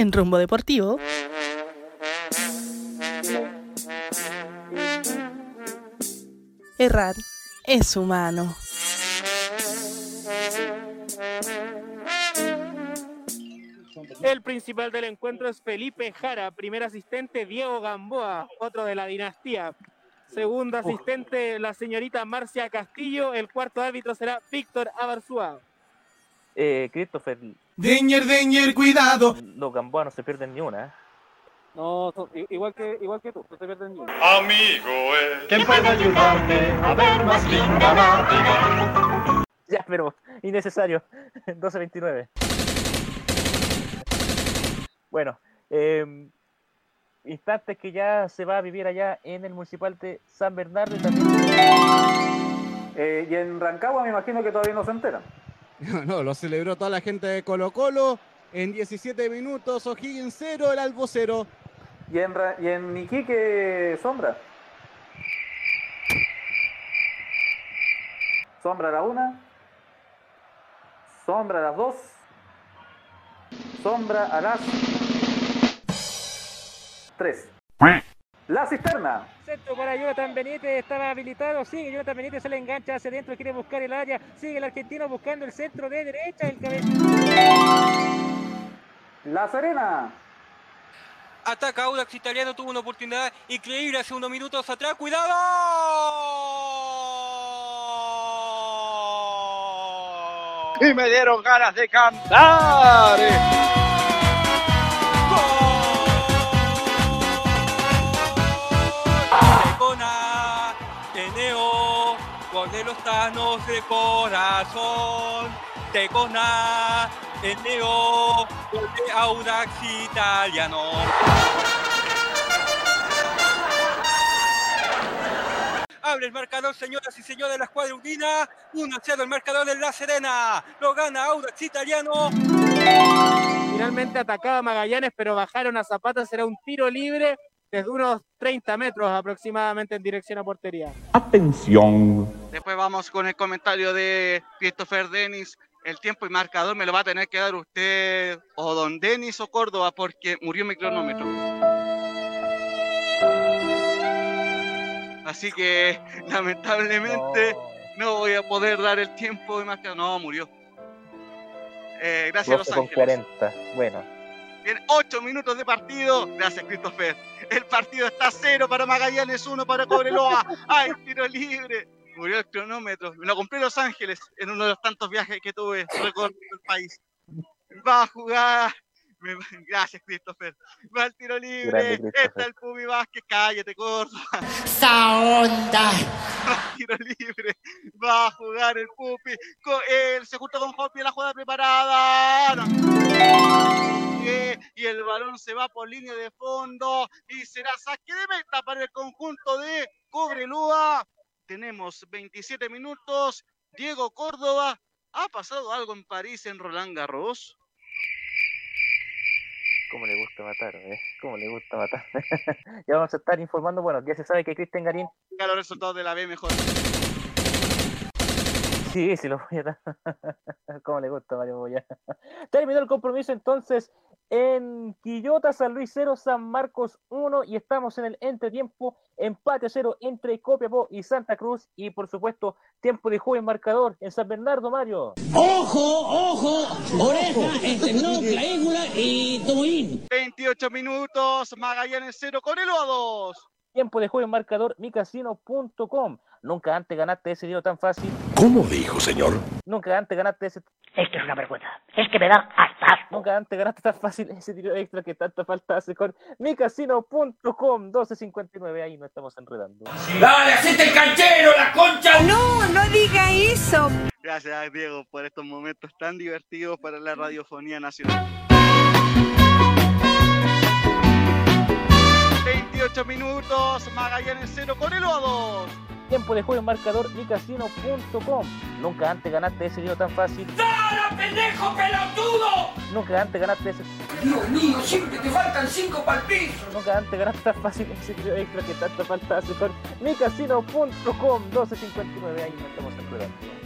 en Rumbo Deportivo. Errar es humano. El principal del encuentro es Felipe Jara, primer asistente Diego Gamboa, otro de la dinastía. Segundo asistente, la señorita Marcia Castillo. El cuarto árbitro será Víctor Abarzúa. Eh, Christopher, Danger, danger, cuidado. los Gamboa no se pierden ni una. ¿eh? No, igual que, igual que tú, no te pierdes ni uno. Amigo, eh. ¿Quién puede ayudarme a ver más linda la Ya, pero innecesario. 12.29. Bueno, eh, instantes que ya se va a vivir allá en el municipal de San Bernardo y también Eh, y en Rancagua me imagino que todavía no se enteran. No, no, lo celebró toda la gente de Colo Colo. En 17 minutos, O'Higgins 0, el Albo 0. Y en, y en Iquique, Sombra. Sombra a la una. Sombra a las dos. Sombra a las tres. La cisterna. Centro para Jonathan Benítez, estaba habilitado, sigue Jonathan Benítez, se le engancha hacia adentro, quiere buscar el área, sigue el argentino buscando el centro de derecha, el. La Serena. Ataca Audax Italiano, tuvo una oportunidad increíble hace unos minutos atrás. ¡Cuidado! Y me dieron ganas de cantar. Teneo, gol de corazón. Tecona, Teneo, gol de Audax Italiano. Abre el marcador, señoras y señores de la escuadra unida. 1 a 0 el marcador de La Serena. Lo gana Audax Italiano. Finalmente atacaba Magallanes, pero bajaron a Zapata, será un tiro libre desde unos 30 metros aproximadamente en dirección a portería. Atención. Después vamos con el comentario de Christopher Denis. El tiempo y marcador me lo va a tener que dar usted o don Denis o Córdoba porque murió mi cronómetro. Así que lamentablemente no voy a poder dar el tiempo y marcador. No, murió. Eh, gracias a Los 12 con Ángeles. 40. Bueno, En 8 minutos de partido, gracias Christopher. El partido está cero para Magallanes, uno para Cobreloa. ¡Ay, tiro libre! Murió el cronómetro. Me lo compré en Los Ángeles en uno de los tantos viajes que tuve recorriendo el país. Va a jugar. Gracias, Christopher. Va el tiro libre. Está el Pubi Vázquez. Cállate, Córdoba. ¡Esa onda! Va el tiro libre. Va a jugar el Pupi. Él se junta con Hopi la jugada preparada. No. Balón se va por línea de fondo y será saque de meta para el conjunto de Cobreloa. Tenemos 27 minutos. Diego Córdoba. ¿Ha pasado algo en París en Roland Garros? cómo le gusta matar, ¿eh? Cómo le gusta matar. ya vamos a estar informando. Bueno, ya se sabe que Cristian Garín. Venga, los resultados de la B mejor. Sí, sí, lo voy a dar. Cómo le gusta Mario Moya. Terminó el compromiso entonces en Quillota, San Luis 0, San Marcos 1 y estamos en el entretiempo, empate a 0 entre Copiapó y Santa Cruz y por supuesto tiempo de juego en marcador en San Bernardo, Mario. ¡Ojo, ojo! Oreja, esternón, clavícula y tomoín. 28 minutos. Magallanes 0, Cobreloa 2. Tiempo de juego en marcador, micasino.com. Nunca antes ganaste ese dinero tan fácil. ¿Cómo dijo, señor? Nunca antes ganaste ese. Esto es una vergüenza. Es que me da hasta asco. Nunca antes ganaste tan fácil ese tiro extra que tanta falta hace con micasino.com 1259. Ahí no estamos enredando. ¡Dale, hacete el canchero, la concha! No, no diga eso. Gracias, Diego, por estos momentos tan divertidos para la radiofonía nacional. 28 minutos, Magallanes 0, Cobreloa 2. Tiempo de juego en marcador micasino.com. Nunca antes ganaste ese dinero tan fácil. ¡Dale, pendejo pelotudo! Nunca antes ganaste ese. Dios mío, siempre te faltan cinco pa'l piso. Nunca antes ganaste tan fácil ese tiro extra que tanta falta hace con micasino.com 1259. Ahí estamos enredando.